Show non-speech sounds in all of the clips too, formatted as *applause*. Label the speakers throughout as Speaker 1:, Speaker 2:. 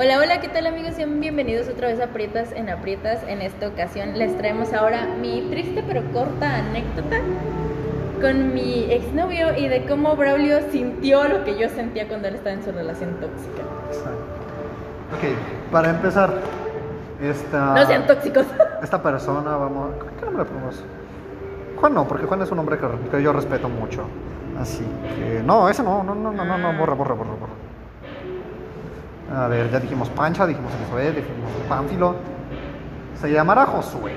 Speaker 1: Hola, hola, ¿qué tal amigos? Sean bienvenidos otra vez a Aprietas en Aprietas. En esta ocasión les traemos ahora mi triste pero corta anécdota con mi exnovio y de cómo Braulio sintió lo que yo sentía cuando él estaba en su relación tóxica.
Speaker 2: Ok, para empezar, esta,
Speaker 1: No sean tóxicos. *laughs*
Speaker 2: esta persona, vamos, ¿qué nombre le ponemos? Juan no, porque Juan es un hombre que, que yo respeto mucho. Así que, no, ese no, no, no, no, no, no, borra, borra, borra, borra. A ver, ya dijimos Pancha, dijimos Elizabeth, dijimos Pánfilo. Se llamará Josué.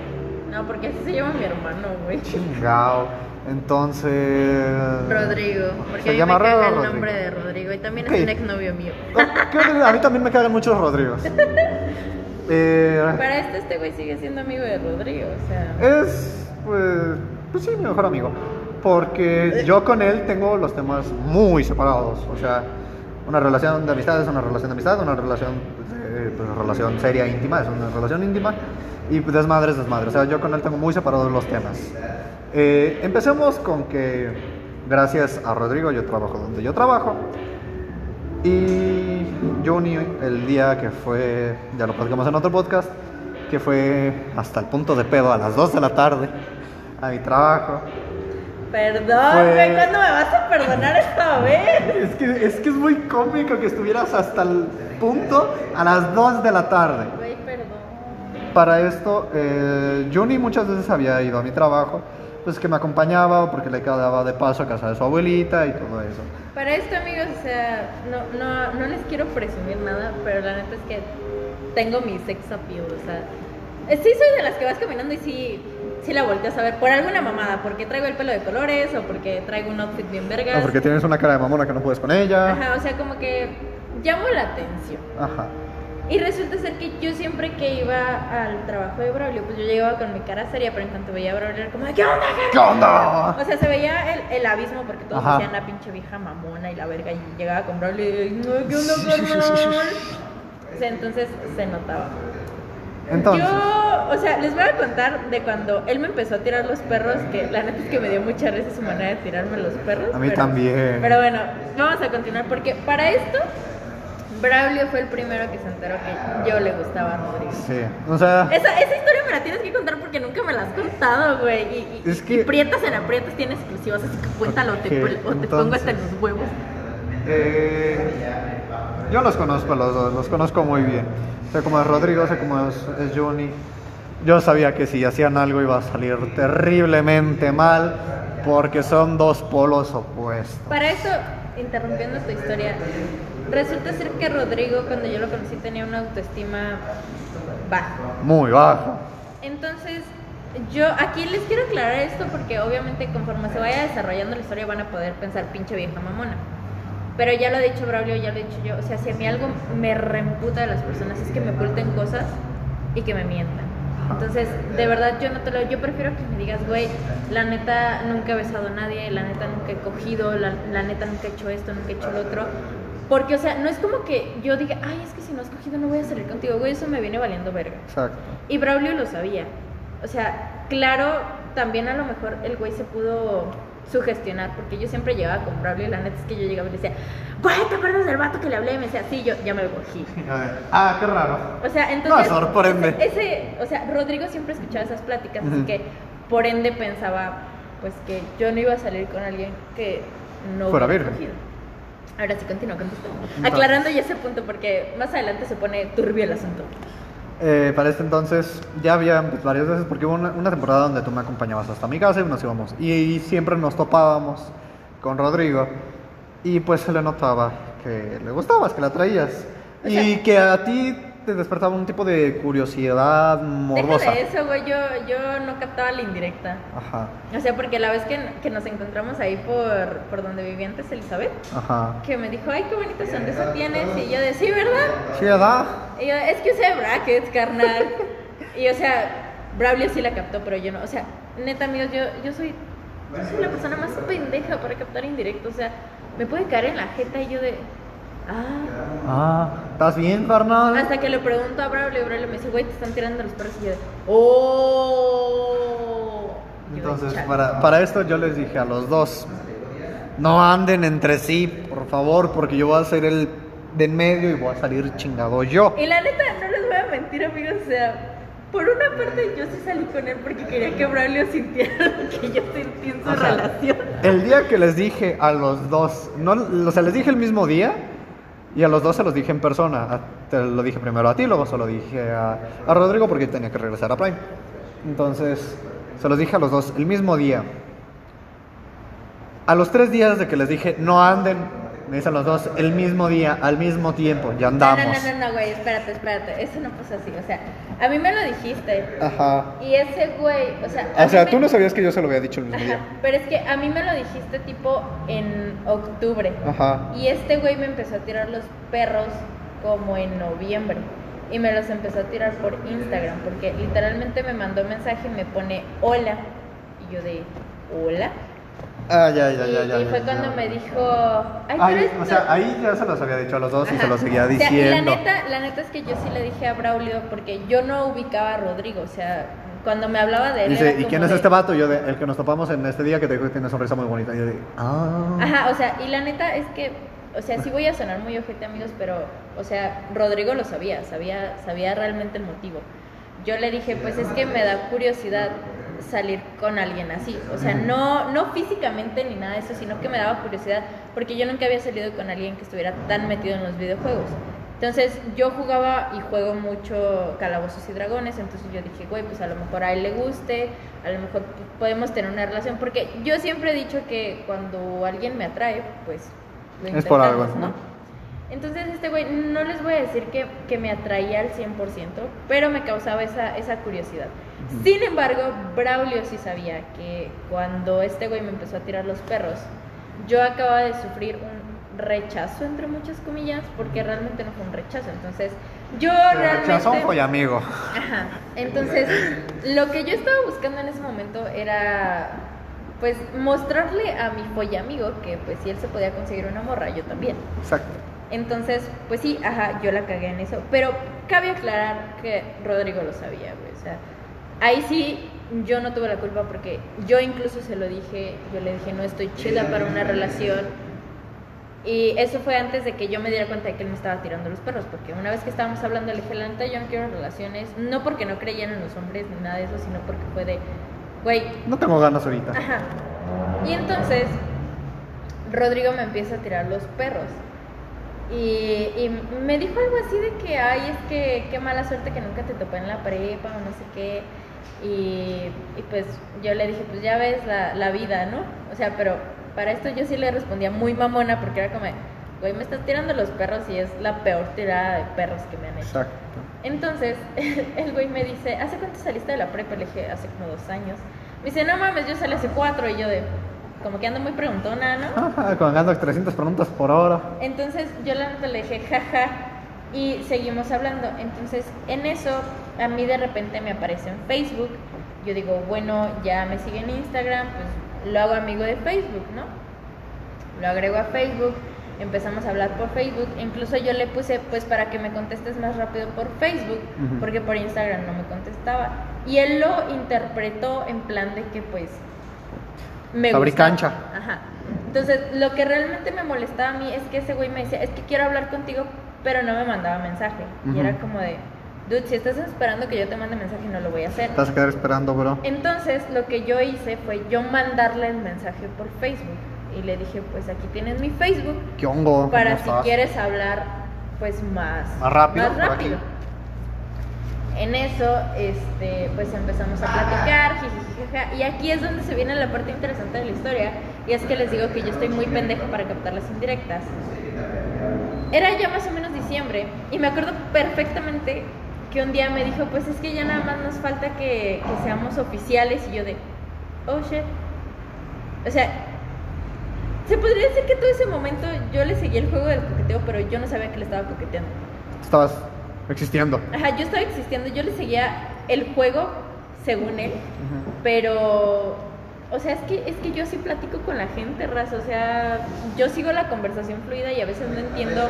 Speaker 1: No, porque así se llama mi hermano, güey.
Speaker 2: Chingao. Entonces.
Speaker 1: Rodrigo, porque
Speaker 2: Se
Speaker 1: a mí
Speaker 2: llama
Speaker 1: me caga el
Speaker 2: Rodrigo.
Speaker 1: nombre de Rodrigo y también
Speaker 2: Ok.
Speaker 1: es un exnovio mío.
Speaker 2: Creo que a mí también me cagan muchos Rodrigos. *laughs* Eh,
Speaker 1: Para esto este güey sigue siendo amigo de Rodrigo, o sea...
Speaker 2: es, pues, pues sí, mi mejor amigo. Porque *laughs* yo con él tengo los temas muy separados. O sea, una relación de amistad es una relación de amistad, una relación, de, pues, relación seria, íntima, es una relación íntima. Y desmadre es desmadre. O sea, yo con él tengo muy separados los temas. Eh, empecemos con que, gracias a Rodrigo, yo trabajo donde yo trabajo. Y Johnny, el día que fue, ya lo platicamos en otro podcast, que fue hasta el punto de pedo a las 2 de la tarde a mi trabajo.
Speaker 1: Perdón, güey, ¿cuándo me vas a perdonar esta vez? *laughs*
Speaker 2: Es que, es que es muy cómico que estuvieras hasta el punto a las 2 de la tarde.
Speaker 1: Güey, perdón.
Speaker 2: Para esto, eh, Johnny muchas veces había ido a mi trabajo, pues que me acompañaba o porque le quedaba de paso a casa de su abuelita y todo eso.
Speaker 1: Para esto, amigos, o sea, no, no, no les quiero presumir nada, pero la neta es que tengo mi sex appeal, o sea... eh, Sí soy de las que vas caminando y sí, sí la volteas a ver por alguna mamada, porque traigo el pelo de colores o porque traigo un outfit bien vergas.
Speaker 2: O porque tienes una cara de mamona que no puedes con ella.
Speaker 1: Ajá, o sea, como que llamo la atención.
Speaker 2: Ajá.
Speaker 1: Y resulta ser que yo siempre que iba al trabajo de Braulio, pues yo llegaba con mi cara seria, pero en cuanto veía a Braulio era como, ¿qué onda?
Speaker 2: ¿Qué onda?
Speaker 1: O sea, se veía el, el abismo porque todos
Speaker 2: Ajá.
Speaker 1: decían la pinche vieja mamona y la verga y llegaba con Braulio y no, ¿qué onda, carnal? O sea, entonces se notaba.
Speaker 2: Entonces,
Speaker 1: Yo, o sea, les voy a contar de cuando él me empezó a tirar los perros, que la neta es que me dio mucha risa su manera de tirarme los perros.
Speaker 2: A mí
Speaker 1: pero-
Speaker 2: también.
Speaker 1: Pero bueno, vamos a continuar porque para esto, Braulio fue el primero que se enteró que yo le gustaba a Rodrigo.
Speaker 2: sí. O sea,
Speaker 1: Esa, esa historia me la tienes que contar porque nunca me la has contado, güey. Y, y,
Speaker 2: Es que-
Speaker 1: y Prietas en aprietas tiene exclusivas, así que cuéntalo o te, o te pongo hasta los huevos.
Speaker 2: Eh, yo los conozco los dos, los conozco muy bien. Sé cómo es Rodrigo, sé cómo es, es Johnny. Yo sabía que si hacían algo iba a salir terriblemente mal porque son dos polos opuestos.
Speaker 1: Para eso, interrumpiendo tu historia, resulta ser que Rodrigo, cuando yo lo conocí, tenía una autoestima baja.
Speaker 2: Muy bajo.
Speaker 1: Entonces, yo aquí les quiero aclarar esto porque obviamente conforme se vaya desarrollando la historia van a poder pensar pinche vieja mamona. Pero ya lo ha dicho Braulio, ya lo he dicho yo. O sea, si a mí algo me reemputa de las personas es que me oculten cosas y que me mientan. Entonces, de verdad, yo no te lo. Yo prefiero que me digas, güey, la neta nunca he besado a nadie, la neta nunca he cogido, la, la neta nunca he hecho esto, nunca he hecho lo otro. Porque, o sea, no es como que yo diga, ay, es que si no has cogido no voy a salir contigo, güey, eso me viene valiendo verga.
Speaker 2: Exacto.
Speaker 1: Y Braulio lo sabía. O sea, claro, también a lo mejor el güey se pudo sugestionar, porque yo siempre llegaba con Braulio y la neta es que yo llegaba y le decía, güey, ¿te acuerdas del vato que le hablé? Y me decía, sí, yo ya me lo *laughs* cogí.
Speaker 2: Ah, qué raro.
Speaker 1: O sea, entonces.
Speaker 2: No, sorprende.
Speaker 1: Ese, ese- o sea, Rodrigo siempre escuchaba esas pláticas, así que por ende pensaba, pues que yo no iba a salir con alguien que no
Speaker 2: Fuera
Speaker 1: hubiera
Speaker 2: virgen.
Speaker 1: cogido. Ahora sí, continúa con Aclarando ya ese punto, porque más adelante se pone turbio el asunto.
Speaker 2: Eh, para este entonces ya había pues, varias veces, porque hubo una, una temporada donde tú me acompañabas hasta mi casa y nos íbamos. Y, y siempre nos topábamos con Rodrigo. Y pues se le notaba que le gustabas, que la traías.
Speaker 1: O
Speaker 2: y que a ti te despertaba un tipo de curiosidad morbosa.
Speaker 1: Deja de eso, güey, yo, yo no captaba la indirecta.
Speaker 2: Ajá,
Speaker 1: O sea, porque la vez que, que nos encontramos ahí por, por donde vivía antes Elizabeth,
Speaker 2: ajá.
Speaker 1: que me dijo, ay, qué bonita sonrisa tienes, y yo de, sí, ¿verdad?
Speaker 2: Sí, ¿verdad?
Speaker 1: Y yo, es que usé brackets, carnal. *laughs* y o sea, Braulio sí la captó, pero yo no. O sea, neta, amigos, yo, yo soy, yo soy la persona más pendeja para captar indirecto. O sea, me puede caer en la jeta y yo de. Ah.
Speaker 2: Ah, ¿estás bien, carnal?
Speaker 1: Hasta que le pregunto a Braulio, y Braulio me dice, güey, te están tirando los perros. Y yo. ¡Oh!
Speaker 2: Entonces, para, para esto yo les dije a los dos, no anden entre sí, por favor, porque yo voy a ser el de en medio y voy a salir chingado yo.
Speaker 1: Y la neta, no les voy a mentir, amigos, o sea, por una parte yo sí salí con él porque quería que Braulio sintiera *laughs* lo que yo sentí en su
Speaker 2: O sea,
Speaker 1: relación.
Speaker 2: El día que les dije a los dos, no, o sea, les dije el mismo día y a los dos se los dije en persona. A- Te lo dije primero a ti, luego se lo dije a, a Rodrigo porque tenía que regresar a Prime. Entonces, se los dije a los dos el mismo día. A los tres días de que les dije no anden, me dicen los dos el mismo día, al mismo tiempo, ya andamos.
Speaker 1: no, no, no, no, güey, espérate, espérate, eso no pasó así, o sea, a mí me lo dijiste
Speaker 2: Ajá.
Speaker 1: y ese güey, o sea...
Speaker 2: O sea, tú
Speaker 1: me-
Speaker 2: no sabías que yo se lo había dicho el mismo
Speaker 1: Ajá,
Speaker 2: día.
Speaker 1: pero es que a mí me lo dijiste tipo en octubre.
Speaker 2: Ajá.
Speaker 1: Y este güey me empezó a tirar los perros como en noviembre. Y me los empezó a tirar por Instagram. Porque literalmente me mandó mensaje y me pone hola. Y yo de hola.
Speaker 2: Ah, ya, ya,
Speaker 1: y,
Speaker 2: ya, ya.
Speaker 1: y fue cuando me dijo. Ay,
Speaker 2: o sea,
Speaker 1: no-".
Speaker 2: ahí ya se los había dicho a los dos y se los seguía
Speaker 1: O sea, y
Speaker 2: diciendo.
Speaker 1: la neta, la neta es que yo sí le dije a Braulio porque yo no ubicaba a Rodrigo. O sea, cuando me hablaba de él.
Speaker 2: Dice, ¿y quién es
Speaker 1: de-
Speaker 2: este vato? Yo, de, el que nos topamos en este día que te dijo que tiene una sonrisa muy bonita. Y yo de, ah.
Speaker 1: Ajá, o sea, y la neta es que, o sea, sí voy a sonar muy ojete, amigos, pero, o sea, Rodrigo lo sabía, sabía, sabía realmente el motivo. Yo le dije, pues es que me da curiosidad salir con alguien así, o sea, no, no físicamente ni nada de eso, sino que me daba curiosidad, porque yo nunca había salido con alguien que estuviera tan metido en los videojuegos. Entonces yo jugaba y juego mucho Calabozos y Dragones, entonces yo dije, güey, pues a lo mejor a él le guste, a lo mejor podemos tener una relación, porque yo siempre he dicho que cuando alguien me atrae, pues lo
Speaker 2: Es por algo,
Speaker 1: intentamos,
Speaker 2: ¿no?
Speaker 1: Entonces este güey, no les voy a decir que, que me atraía al 100%, pero me causaba esa, esa curiosidad. Sin embargo, Braulio sí sabía que cuando este güey me empezó a tirar los perros, yo acababa de sufrir un rechazo, entre muchas comillas, porque realmente no fue un rechazo. Entonces, yo realmente...
Speaker 2: Rechazón fue amigo.
Speaker 1: Ajá. *laughs* Entonces, lo que yo estaba buscando en ese momento era, pues, mostrarle a mi follamigo que, pues, si él se podía conseguir una morra, yo también.
Speaker 2: Exacto.
Speaker 1: Entonces, pues sí, ajá, yo la cagué en eso. Pero cabe aclarar que Rodrigo lo sabía, güey. O sea, ahí sí yo no tuve la culpa porque yo incluso se lo dije, yo le dije, no estoy chida para una relación. Y eso fue antes de que yo me diera cuenta de que él me estaba tirando los perros, porque una vez que estábamos hablando le dije, la neta, yo no quiero relaciones, no porque no creían en los hombres ni nada de eso, sino porque fue de, güey,
Speaker 2: No tengo ganas ahorita.
Speaker 1: Ajá. Y entonces Rodrigo me empieza a tirar los perros. Y, y me dijo algo así de que, ay, es que qué mala suerte que nunca te topé en la prepa o no sé qué. Y, y pues yo le dije, pues ya ves la, la vida, ¿no? O sea, pero para esto yo sí le respondía muy mamona porque era como, güey, me estás tirando los perros y es la peor tirada de perros que me han hecho.
Speaker 2: Exacto.
Speaker 1: Entonces, *laughs* el güey me dice, ¿hace cuánto saliste de la prepa? Le dije, hace como dos años. Me dice, no mames, yo salí hace cuatro. Y yo de, como que ando muy preguntona, ¿no?
Speaker 2: Con ando 300 preguntas por hora.
Speaker 1: Entonces, yo la le dije, jaja. Y seguimos hablando. Entonces, en eso, a mí de repente me aparece en Facebook. Yo digo, bueno, ya me sigue en Instagram, pues lo hago amigo de Facebook, ¿no? Lo agrego a Facebook, empezamos a hablar por Facebook. Incluso yo le puse, pues para que me contestes más rápido por Facebook, porque por Instagram no me contestaba. Y él lo interpretó en plan de que, pues, me
Speaker 2: Fabricancha.
Speaker 1: gustaba. Ajá. Entonces, lo que realmente me molestaba a mí es que ese güey me decía, es que quiero hablar contigo, pero no me mandaba mensaje. Y era como de, dude, si estás esperando que yo te mande mensaje, no lo voy a hacer.
Speaker 2: Vas a quedar esperando, bro.
Speaker 1: Entonces, lo que yo hice fue yo mandarle el mensaje por Facebook. Y le dije, pues aquí tienes mi Facebook
Speaker 2: ¿Qué hongo?
Speaker 1: para
Speaker 2: ¿Cómo
Speaker 1: si
Speaker 2: estás?
Speaker 1: quieres hablar, pues más,
Speaker 2: Más rápido,
Speaker 1: más rápido. En eso, este, pues empezamos a platicar, jijijijaja, y aquí es donde se viene la parte interesante de la historia, y es que les digo que yo estoy muy pendeja para captar las indirectas. Era ya más o menos diciembre, y me acuerdo perfectamente que un día me dijo, pues es que ya nada más nos falta que, que seamos oficiales, y yo de, oh shit. O sea, se podría decir que todo ese momento yo le seguí el juego del coqueteo, pero yo no sabía que le estaba coqueteando.
Speaker 2: Estabas existiendo.
Speaker 1: Ajá, yo estaba existiendo, yo le seguía el juego según él, pero, o sea, es que, es que yo sí platico con la gente, raza, o sea, yo sigo la conversación fluida y a veces no entiendo,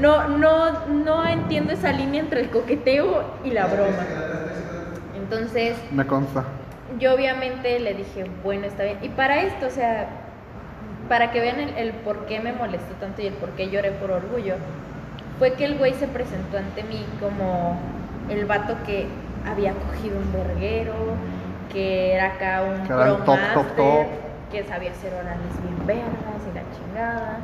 Speaker 1: no, no, no entiendo esa línea entre el coqueteo y la broma. Entonces,
Speaker 2: Me consta.
Speaker 1: yo obviamente le dije, bueno, está bien. Y para esto, o sea, para que vean el, el por qué me molestó tanto y el por qué lloré por orgullo, fue que el güey se presentó ante mí como el vato que había cogido un verguero, que era acá un
Speaker 2: Que
Speaker 1: pro
Speaker 2: top, top,
Speaker 1: master,
Speaker 2: top.
Speaker 1: que sabía hacer orales bien vergas y la chingada.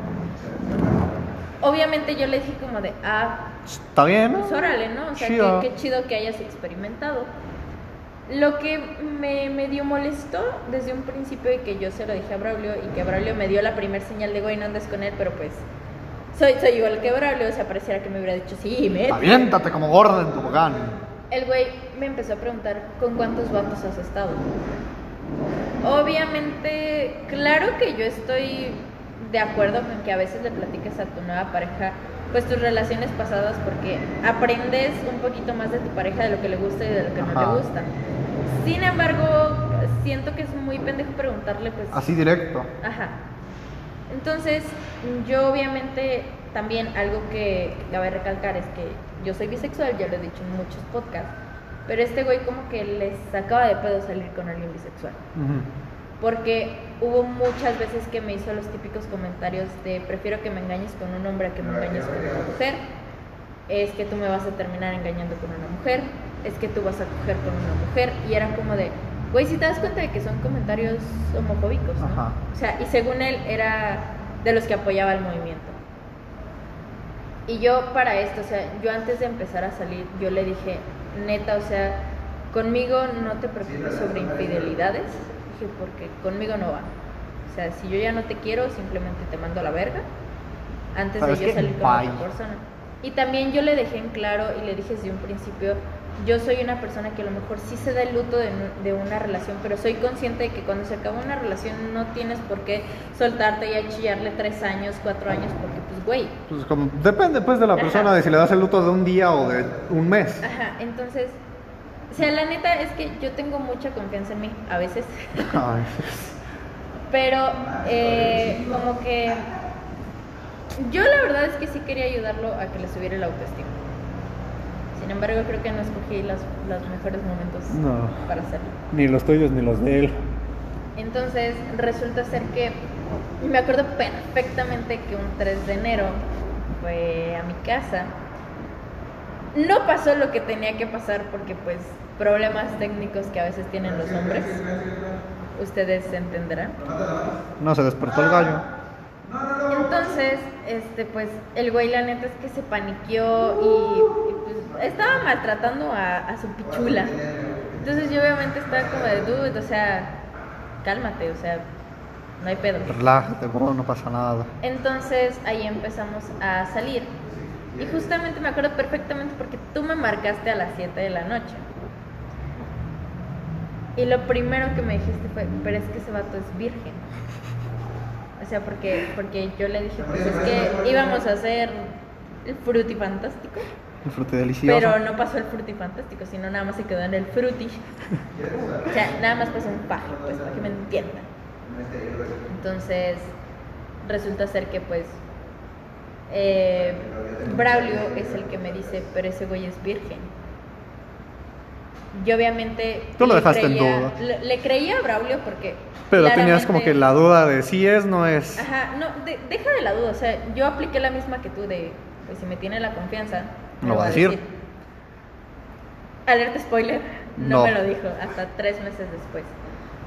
Speaker 1: Obviamente yo le dije como de, ah,
Speaker 2: Está bien,
Speaker 1: pues órale, ¿no? O sea,
Speaker 2: Chido.
Speaker 1: qué, qué chido que hayas experimentado. Lo que me medio molestó desde un principio y que yo se lo dije a Braulio y que Braulio me dio la primera señal de, güey, no andes con él, pero pues soy, soy igual que Braulio, o sea, pareciera que me hubiera dicho, sí, me...
Speaker 2: Aviéntate como gorda en tu bogán.
Speaker 1: El güey me empezó a preguntar, ¿con cuántos vatos has estado? Obviamente, claro que yo estoy de acuerdo con que a veces le platiques a tu nueva pareja pues tus relaciones pasadas porque aprendes un poquito más de tu pareja de lo que le gusta y de lo que no
Speaker 2: Ajá.
Speaker 1: le gusta. Sin embargo, siento que es muy pendejo preguntarle pues
Speaker 2: Así directo.
Speaker 1: Ajá. Entonces, yo obviamente también algo que cabe recalcar es que yo soy bisexual, ya lo he dicho en muchos podcasts, pero este güey como que les sacaba de pedo salir con alguien bisexual. Porque hubo muchas veces que me hizo los típicos comentarios de prefiero que me engañes con un hombre a que me engañes con una mujer. Es que tú me vas a terminar engañando con una mujer. Es que tú vas a coger con una mujer. Y era como de, güey, si te das cuenta de que son comentarios homofóbicos, ¿no?
Speaker 2: Ajá.
Speaker 1: O sea, y según él era de los que apoyaba el movimiento. Y yo para esto, o sea, yo antes de empezar a salir, yo le dije, neta, o sea, conmigo no te preocupes sobre infidelidades, dije, porque conmigo no va. O sea, si yo ya no te quiero, simplemente te mando a la verga antes
Speaker 2: ¿Sabes
Speaker 1: de yo salir con
Speaker 2: Bye.
Speaker 1: otra persona. Y también yo le dejé en claro y le dije desde un principio, yo soy una persona que a lo mejor sí se da el luto de, una relación, pero soy consciente de que cuando se acaba una relación no tienes por qué soltarte y a chillarle tres años, cuatro años, porque pues güey,
Speaker 2: Pues como, depende pues de la
Speaker 1: Ajá.
Speaker 2: persona, de si le das el luto de un día o de un mes.
Speaker 1: Ajá, entonces, o sea, la neta es que yo tengo mucha confianza en mí, a veces, *laughs*
Speaker 2: Ay,
Speaker 1: pero eh, como que yo la verdad es que sí quería ayudarlo a que le subiera el autoestima. Sin embargo, creo que no escogí las- los mejores momentos
Speaker 2: No.
Speaker 1: para hacerlo.
Speaker 2: Ni los tuyos ni los de él.
Speaker 1: Entonces, resulta ser que, me acuerdo perfectamente que un 3 de enero fue a mi casa. No pasó lo que tenía que pasar porque pues problemas técnicos que a veces tienen los hombres. Ustedes entenderán.
Speaker 2: No se despertó el gallo.
Speaker 1: Entonces, este, pues, el güey la neta es que se paniqueó y, estaba maltratando a, a su pichula. Entonces yo obviamente estaba como de dude, o sea, cálmate, o sea, no hay pedo.
Speaker 2: Relájate, bro, no pasa nada.
Speaker 1: Entonces ahí empezamos a salir. Y justamente me acuerdo perfectamente porque tú me marcaste a las 7 de la noche. Y lo primero que me dijiste fue, pero es que ese vato es virgen. O sea, porque, porque yo le dije, pues es que íbamos a hacer el fruti fantástico.
Speaker 2: El fruto delicioso.
Speaker 1: Pero no pasó el fruti fantástico, sino nada más se quedó en el fruti. O sea, nada más pasó un paje, pues, para que me entiendan. Entonces, resulta ser que, pues, eh, Braulio es el que me dice, pero ese güey es virgen. Yo obviamente...
Speaker 2: Tú lo dejaste en duda.
Speaker 1: Le, le creía a Braulio porque...
Speaker 2: Pero tenías como que la duda de si es, no es.
Speaker 1: Ajá, no, de- deja de la duda, o sea, yo apliqué la misma que tú de, pues si me tiene la confianza, me
Speaker 2: Lo va a decir.
Speaker 1: Alerta spoiler, no,
Speaker 2: No.
Speaker 1: me lo dijo hasta tres meses después.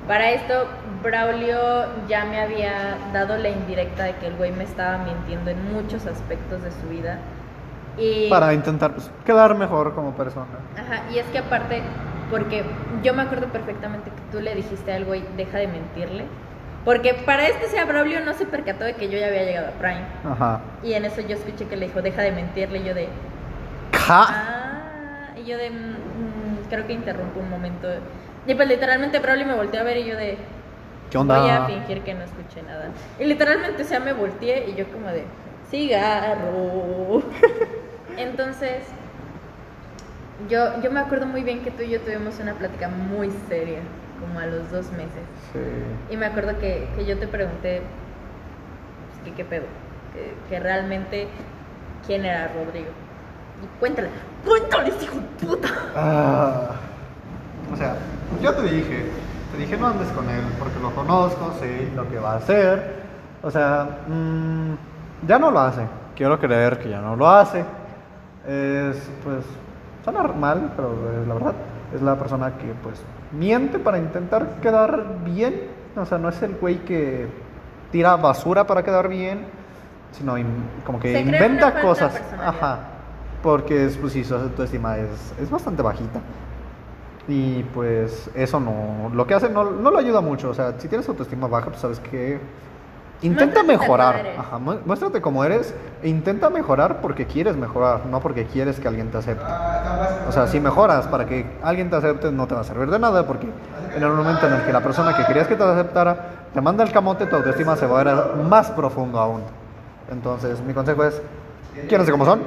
Speaker 1: Para esto, Braulio ya me había dado la indirecta de que el güey me estaba mintiendo en muchos aspectos de su vida. Y,
Speaker 2: Para intentar pues, quedar mejor como persona.
Speaker 1: Ajá, y es que aparte, porque yo me acuerdo perfectamente que tú le dijiste al güey, deja de mentirle. Porque para este sea Braulio no se percató de que yo ya había llegado a Prime.
Speaker 2: Ajá.
Speaker 1: Y en eso yo escuché que le dijo, deja de mentirle. Y yo de,
Speaker 2: ¡Ja!
Speaker 1: ah, y yo de, "Mm, mm, creo que interrumpo un momento. Y pues literalmente Braulio me volteó a ver y yo de,
Speaker 2: ¿Qué onda?
Speaker 1: voy a fingir que no escuché nada. Y literalmente, o sea, me volteé y yo como de, cigarro. *laughs* Entonces, yo, yo me acuerdo muy bien que tú y yo tuvimos una plática muy seria, como a los dos meses.
Speaker 2: Sí.
Speaker 1: Y me acuerdo que, que yo te pregunté, pues, que qué pedo, que, que realmente quién era Rodrigo. Y cuéntale, cuéntales, hijo de puta.
Speaker 2: Ah, o sea, yo te dije, te dije no andes con él porque lo conozco, sé lo que va a hacer. O sea, mm, ya no lo hace. Quiero creer que ya no lo hace. Es, pues, suena mal, pero eh, la verdad, es la persona que, pues, miente para intentar quedar bien. O sea, no es el güey que tira basura para quedar bien, sino in- como que
Speaker 1: Se
Speaker 2: inventa cosas. Ajá. Porque, es, pues, sí, su autoestima es, es bastante bajita. Y pues eso no, lo que hace no, no lo ayuda mucho. O sea, si tienes autoestima baja, pues sabes que intenta
Speaker 1: Muéstrate
Speaker 2: mejorar. Ajá, mu- muéstrate como eres e intenta mejorar porque quieres mejorar, no porque quieres que alguien te acepte. O sea, si mejoras para que alguien te acepte, no te va a servir de nada porque en el momento en el que la persona que querías que te aceptara te manda el camote, tu autoestima se va a ir más profundo aún. Entonces, mi consejo es, quiéranse como son,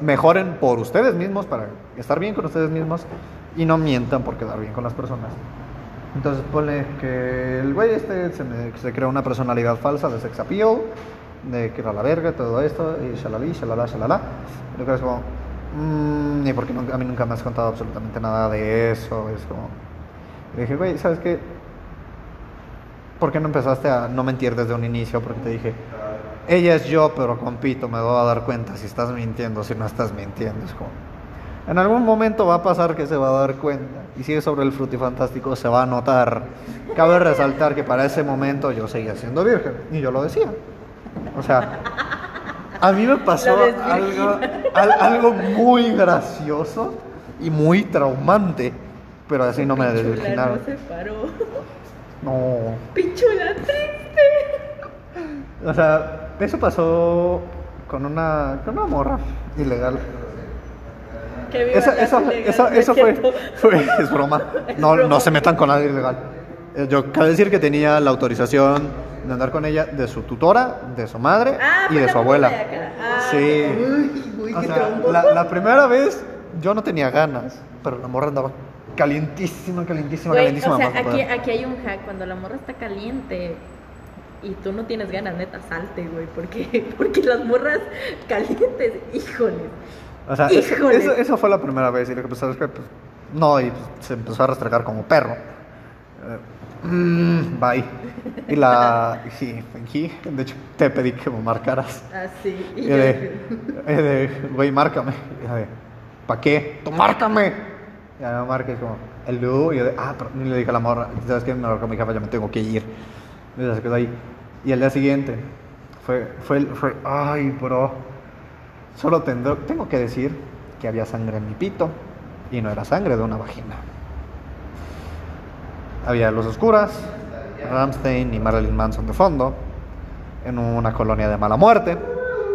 Speaker 2: mejoren por ustedes mismos para estar bien con ustedes mismos y no mientan por quedar bien con las personas. Entonces pone que el güey este se, me- se creó una personalidad falsa de sex appeal, de que era la verga, todo esto, y shalali, shalala, shalala. Creo que es como, mmm, y porque a mí nunca me has contado absolutamente nada de eso, es como... Le dije, güey, ¿sabes qué? ¿Por qué no empezaste a no mentir desde un inicio? Porque te dije, ella es yo, pero compito, me voy a dar cuenta si estás mintiendo, si no estás mintiendo. Es como, en algún momento va a pasar que se va a dar cuenta. Y si es sobre el frutifantástico, se va a notar. Cabe resaltar que para ese momento yo seguía siendo virgen. Y yo lo decía. O sea, a mí me pasó algo, al- algo muy gracioso y muy traumante. Pero así no me desvirginaron.
Speaker 1: no se paró.
Speaker 2: No.
Speaker 1: Pichula triste.
Speaker 2: O sea, eso pasó con una, con una morra ilegal.
Speaker 1: Que viva
Speaker 2: Eso, eso,
Speaker 1: ilegal,
Speaker 2: eso, eso fue, *laughs* fue- es broma.
Speaker 1: Es
Speaker 2: No,
Speaker 1: broma.
Speaker 2: no se metan con nadie ilegal. Eh, Yo cabe decir que tenía la autorización de andar con ella de su tutora, de su madre
Speaker 1: Ah,
Speaker 2: y de su abuela.
Speaker 1: de. Ah,
Speaker 2: Sí.
Speaker 1: Uy, uy,
Speaker 2: O
Speaker 1: qué
Speaker 2: sea, la, la primera vez yo no tenía ganas, pero la morra andaba calientísima, calientísima, calientísima.
Speaker 1: o sea, aquí, aquí hay un hack. Cuando la morra está caliente y tú no tienes ganas, neta, salte, güey. Porque, *laughs* porque las morras calientes, híjole.
Speaker 2: O sea, eso,
Speaker 1: Híjole.
Speaker 2: eso, eso fue la primera vez y lo que pasó es que pues, no, y se empezó a restregar como perro. Eh, mm, bye. Y la. *laughs* Sí, fingí. De hecho, te pedí que me marcaras.
Speaker 1: Así.
Speaker 2: Y
Speaker 1: Y
Speaker 2: y de, güey, márcame. Y yo de, ¿pa' qué? ¡Tú márcame! Y ya me marca y es como, hello. Y yo de, ah, pero ni le dije a la morra, ¿sabes qué? Me marcó mi jefa, ya me tengo que ir. Ahí. Y el día siguiente, fue, fue, fue, ay, bro. Solo tengo que decir que había sangre en mi pito y no era sangre de una vagina. Había luz oscuras, Ramstein y Marilyn Manson de fondo, en una colonia de mala muerte,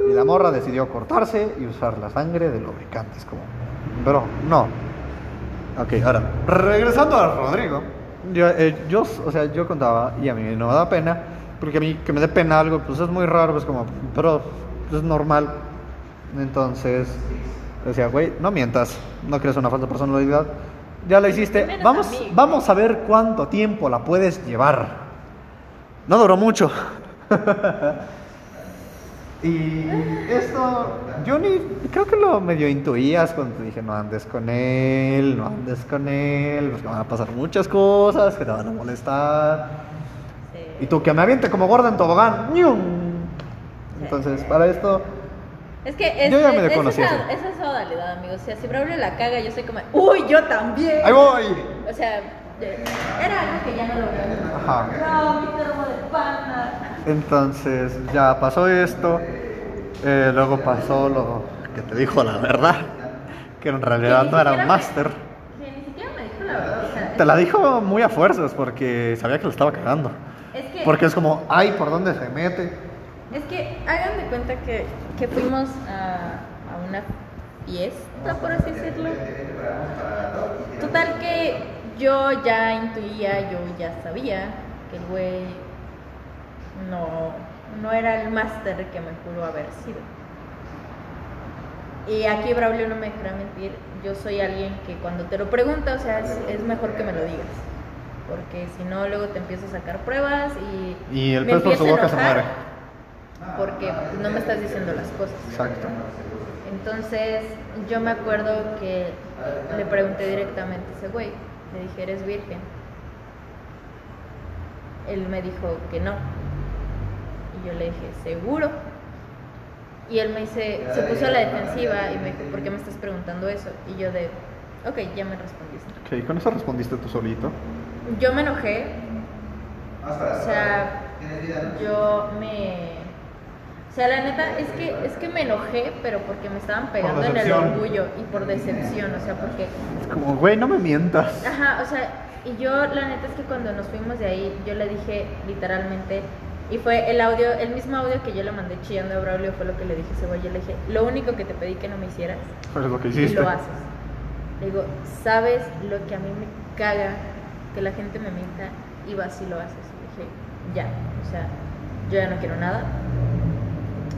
Speaker 2: y la morra decidió cortarse y usar la sangre de lubricantes como... Pero no. Ok, ahora, regresando a Rodrigo, yo, eh, yo, o sea, yo contaba, y a mí no me da pena, porque a mí que me dé pena algo, pues es muy raro, pues como, pero es normal. Entonces, decía, güey, no mientas, no crees una falsa personalidad, ya la hiciste, vamos, vamos a ver cuánto tiempo la puedes llevar. No duró mucho. *laughs* y esto, yo ni, creo que lo medio intuías cuando te dije, no andes con él, no andes con él, porque van a pasar muchas cosas que te van a molestar.
Speaker 1: sí.
Speaker 2: Y tú que me aviente como gorda en tobogán. ¡ñum! Entonces, para esto,
Speaker 1: Es que es,
Speaker 2: Yo ya me
Speaker 1: es- esa,
Speaker 2: así.
Speaker 1: es esa modalidad, amigos. O sea, si Braulio la caga, yo soy como, ¡Uy, yo también!
Speaker 2: ¡ahí voy!
Speaker 1: O sea, era algo que ya no lo veo.
Speaker 2: Ajá.
Speaker 1: No, mi termo de pana.
Speaker 2: Entonces ya pasó esto, eh, luego pasó lo que te dijo la verdad, que en realidad no era un máster.
Speaker 1: Que ni siquiera me dijo la verdad. O sea,
Speaker 2: Te la dijo muy a fuerzas porque sabía que lo estaba cagando.
Speaker 1: es que,
Speaker 2: Porque es como, ay, ¿por dónde se mete?
Speaker 1: es que hagan de cuenta que, que fuimos a, a una fiesta, por así decirlo. Total que yo ya intuía, yo ya sabía que el güey no, no era el máster que me juró haber sido. Y aquí Braulio no me dejará mentir, yo soy alguien que cuando te lo pregunta, o sea, es, es mejor que me lo digas. Porque si no, luego te empiezo a sacar pruebas y...
Speaker 2: Y el
Speaker 1: me
Speaker 2: pez por su
Speaker 1: empiezo a
Speaker 2: boca se
Speaker 1: enojar
Speaker 2: muere.
Speaker 1: Porque no me estás diciendo las cosas.
Speaker 2: Exacto.
Speaker 1: Entonces, yo me acuerdo que le pregunté directamente a ese güey, le dije, ¿eres virgen? Él me dijo que no. Yo le dije, ¿seguro? Y él me dice, se puso a la defensiva y me dijo, ¿por qué me estás preguntando eso? Y yo de, ok, ya me respondiste.
Speaker 2: Ok, con eso respondiste tú solito.
Speaker 1: Yo me enojé, o sea, yo me... O sea, la neta, es que, es que me enojé, pero porque me estaban pegando en el orgullo y por decepción, o sea, porque...
Speaker 2: Es como, güey, no me mientas.
Speaker 1: Ajá, o sea, y yo la neta es que cuando nos fuimos de ahí, yo le dije literalmente, y fue el audio, el mismo audio que yo le mandé chillando a Braulio, fue lo que le dije a yo le dije, lo único que te pedí que no me hicieras,
Speaker 2: lo que
Speaker 1: y
Speaker 2: hiciste.
Speaker 1: lo haces. Le digo, ¿sabes lo que a mí me caga? Que la gente me mienta y vas y lo haces. Y dije, ya, o sea, yo ya no quiero nada.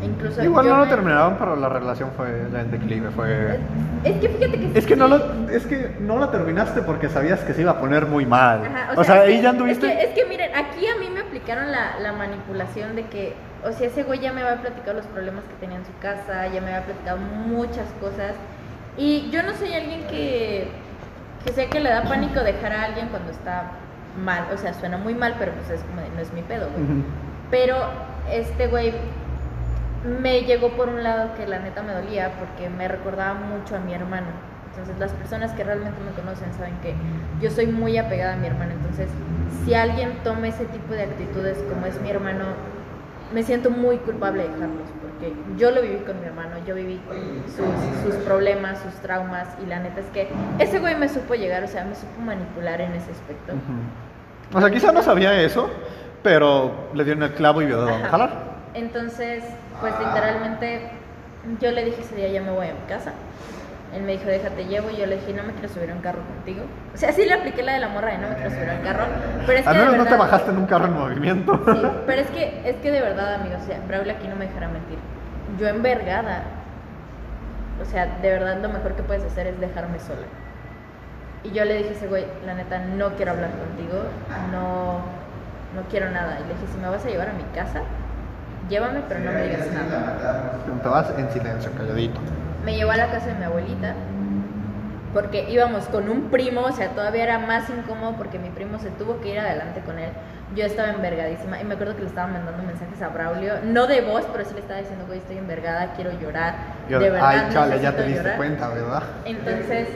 Speaker 1: Incluso
Speaker 2: Igual no lo
Speaker 1: me-
Speaker 2: terminaron, pero la relación fue ya en declive. Fue...
Speaker 1: Es que fíjate que
Speaker 2: Es que no lo, es que no la terminaste porque sabías que se iba a poner muy mal.
Speaker 1: Ajá,
Speaker 2: o, sea, ahí ya anduviste.
Speaker 1: Es que, es que miren, aquí a mí me aplicaron la, la manipulación de que, o sea, ese güey ya me había platicado los problemas que tenía en su casa, ya me había platicado muchas cosas. Y yo no soy alguien que, que sé que le da pánico dejar a alguien cuando está mal. O sea, suena muy mal, pero pues es como de, no es mi pedo, güey.
Speaker 2: Ujú.
Speaker 1: Pero este güey me llegó por un lado que la neta me dolía porque me recordaba mucho a mi hermano. Entonces las personas que realmente me conocen saben que yo soy muy apegada a mi hermano. Entonces si alguien toma ese tipo de actitudes como es mi hermano, me siento muy culpable de dejarlos porque yo lo viví con mi hermano, yo viví sus, sus problemas, sus traumas y la neta es que ese güey me supo llegar, o sea, me supo manipular en ese aspecto.
Speaker 2: O sea, quizá no sabía eso, pero le dieron el clavo y vio de dónde jalar.
Speaker 1: Entonces, pues literalmente yo le dije ese día ya me voy a mi casa. Él me dijo, déjate llevo. Y yo le dije, no me quiero subir a un carro contigo. O sea, sí le apliqué la de la morra de no me quiero subir a un carro. Pero es que
Speaker 2: Al menos no te bajaste en un carro en movimiento.
Speaker 1: Sí, pero es que, es que de verdad, amigos, o sea, Braulio aquí no me dejará mentir. Yo envergada, o sea, de verdad lo mejor que puedes hacer es dejarme sola. Y yo le dije a ese güey, la neta, no quiero hablar contigo, no, no quiero nada. Y le dije, si me vas a llevar a mi casa, llévame, pero no me digas nada.
Speaker 2: Te vas en silencio, calladito.
Speaker 1: Me llevó a la casa de mi abuelita, porque íbamos con un primo, o sea, todavía era más incómodo porque mi primo se tuvo que ir adelante con él. Yo estaba envergadísima y me acuerdo que le estaba mandando mensajes a Braulio, no de voz, pero sí le estaba diciendo, güey, estoy envergada, quiero llorar.
Speaker 2: Yo,
Speaker 1: de verdad,
Speaker 2: ay, chale, ya te diste
Speaker 1: llorar".
Speaker 2: cuenta, ¿verdad?
Speaker 1: Entonces,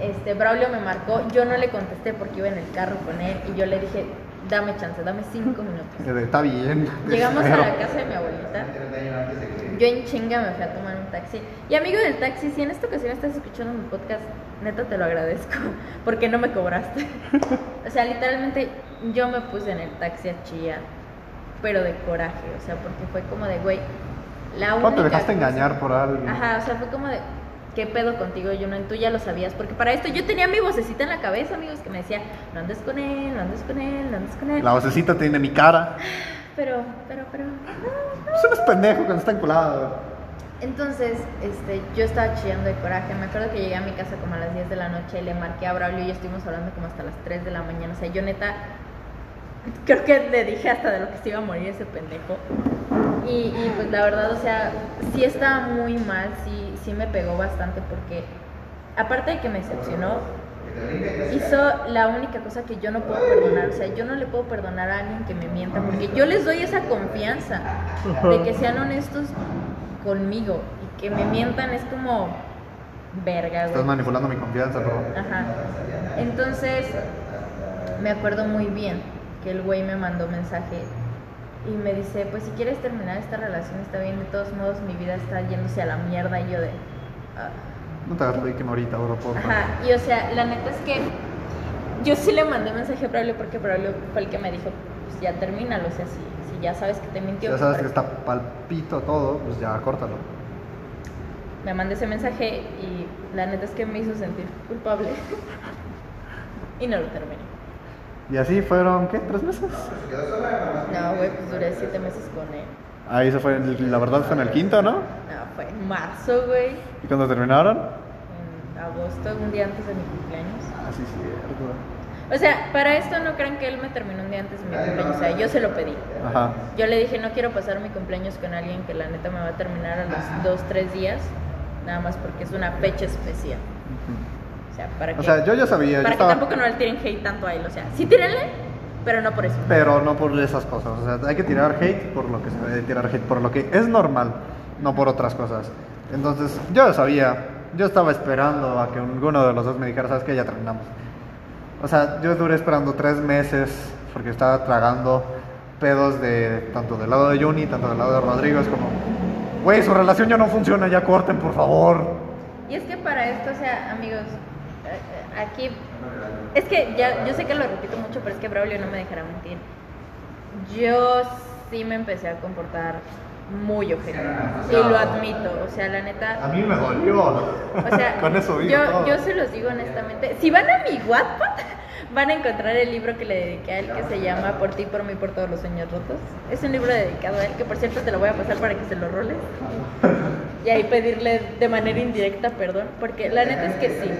Speaker 1: este, Braulio me marcó, yo no le contesté porque iba en el carro con él y yo le dije, dame chance, dame cinco minutos.
Speaker 2: Está bien.
Speaker 1: Llegamos a
Speaker 2: espero".
Speaker 1: la casa de mi abuelita. Yo en chinga me fui a tomar un taxi. Y amigo del taxi, si en esta ocasión estás escuchando mi podcast, neta te lo agradezco, *laughs* porque no me cobraste. *laughs* O sea, literalmente yo me puse en el taxi a chillar, pero de coraje, o sea, porque fue como de, güey, la única
Speaker 2: ¿Cómo te dejaste
Speaker 1: cosa-
Speaker 2: engañar por alguien?
Speaker 1: Ajá, o sea, fue como de, ¿qué pedo contigo, Juno? Tú ya lo sabías, porque para esto yo tenía mi vocecita en la cabeza, amigos, que me decía, no andes con él, no andes con él, no andes con él.
Speaker 2: La vocecita tiene mi cara.
Speaker 1: Pero, pero, pero,
Speaker 2: Pues eres pendejo cuando está enculado.
Speaker 1: Entonces, este, yo estaba chillando de coraje. Me acuerdo que llegué a mi casa como a las 10 de la noche, le marqué a Braulio y estuvimos hablando como hasta las 3 de la mañana. O sea, yo neta, creo que le dije hasta de lo que se iba a morir ese pendejo. Y, y, pues la verdad, o sea, sí estaba muy mal, sí, sí me pegó bastante porque, aparte de que me decepcionó, hizo la única cosa que yo no puedo perdonar. O sea, yo no le puedo perdonar a alguien que me mienta porque yo les doy esa confianza de que sean honestos conmigo y que me mientan es como verga,
Speaker 2: Estás manipulando mi confianza, bro.
Speaker 1: Ajá. Entonces, me acuerdo muy bien que el güey me mandó mensaje y me dice, pues si quieres terminar esta relación está bien, de todos modos mi vida está yéndose a la mierda y yo de... "Ah".
Speaker 2: No te hagas víctima ahorita, bro, por.
Speaker 1: Ajá, y o sea, la neta es que yo sí le mandé mensaje a Braulio porque Braulio fue el que me dijo, pues ya termínalo, o sea, si, si ya sabes que te mintió.
Speaker 2: Ya sabes
Speaker 1: pues,
Speaker 2: que está palpito todo, pues ya córtalo.
Speaker 1: me mandé ese mensaje y la neta es que me hizo sentir culpable *laughs* y no lo terminé.
Speaker 2: Y así fueron, ¿qué? ¿Tres meses?
Speaker 1: No, güey, pues duré siete meses con él.
Speaker 2: Ahí se fue, la verdad fue en el quinto, ¿no?
Speaker 1: No, fue en marzo, güey,
Speaker 2: ¿Y cuando terminaron?
Speaker 1: en agosto, un día antes de mi cumpleaños.
Speaker 2: Ah, cierto.
Speaker 1: O sea, para esto no crean que él me terminó un día antes de mi cumpleaños, o sea, yo se lo pedí.
Speaker 2: Ajá.
Speaker 1: Yo le dije, no quiero pasar mi cumpleaños con alguien que la neta me va a terminar a los dos, tres días, nada más porque es una fecha especial. O sea, para que,
Speaker 2: O sea, yo ya sabía, yo
Speaker 1: para
Speaker 2: estaba...
Speaker 1: que tampoco no le tiren hate tanto a él. O sea, sí tírenle, pero no por eso.
Speaker 2: Pero no por esas cosas. O sea, hay que tirar hate por lo que se debe tirar hate, por lo que es normal. no por otras cosas. Entonces, yo ya sabía, yo estaba esperando a que alguno de los dos me dijera, ¿sabes qué? Ya terminamos. O sea, yo duré esperando tres meses porque estaba tragando pedos de tanto del lado de Juni, tanto del lado de Rodrigo. Es como, güey, su relación ya no funciona, ya corten, por favor.
Speaker 1: Y es que para esto, o sea, amigos, aquí. Es que ya, yo sé que lo repito mucho, pero es que Braulio no me dejará mentir. Yo sí me empecé a comportar muy ojete. Y lo admito. O sea, la neta.
Speaker 2: A mí me dolió.
Speaker 1: O sea, *laughs*
Speaker 2: Con eso digo
Speaker 1: yo,
Speaker 2: todo.
Speaker 1: yo se los digo honestamente. Si van a mi Wattpad, *laughs* van a encontrar el libro que le dediqué a él que se llama Por ti, por mí, por todos los sueños rotos. Es un libro dedicado a él, que por cierto te lo voy a pasar para que se lo roles. *laughs* Y ahí pedirle de manera indirecta perdón, porque la neta es que sí,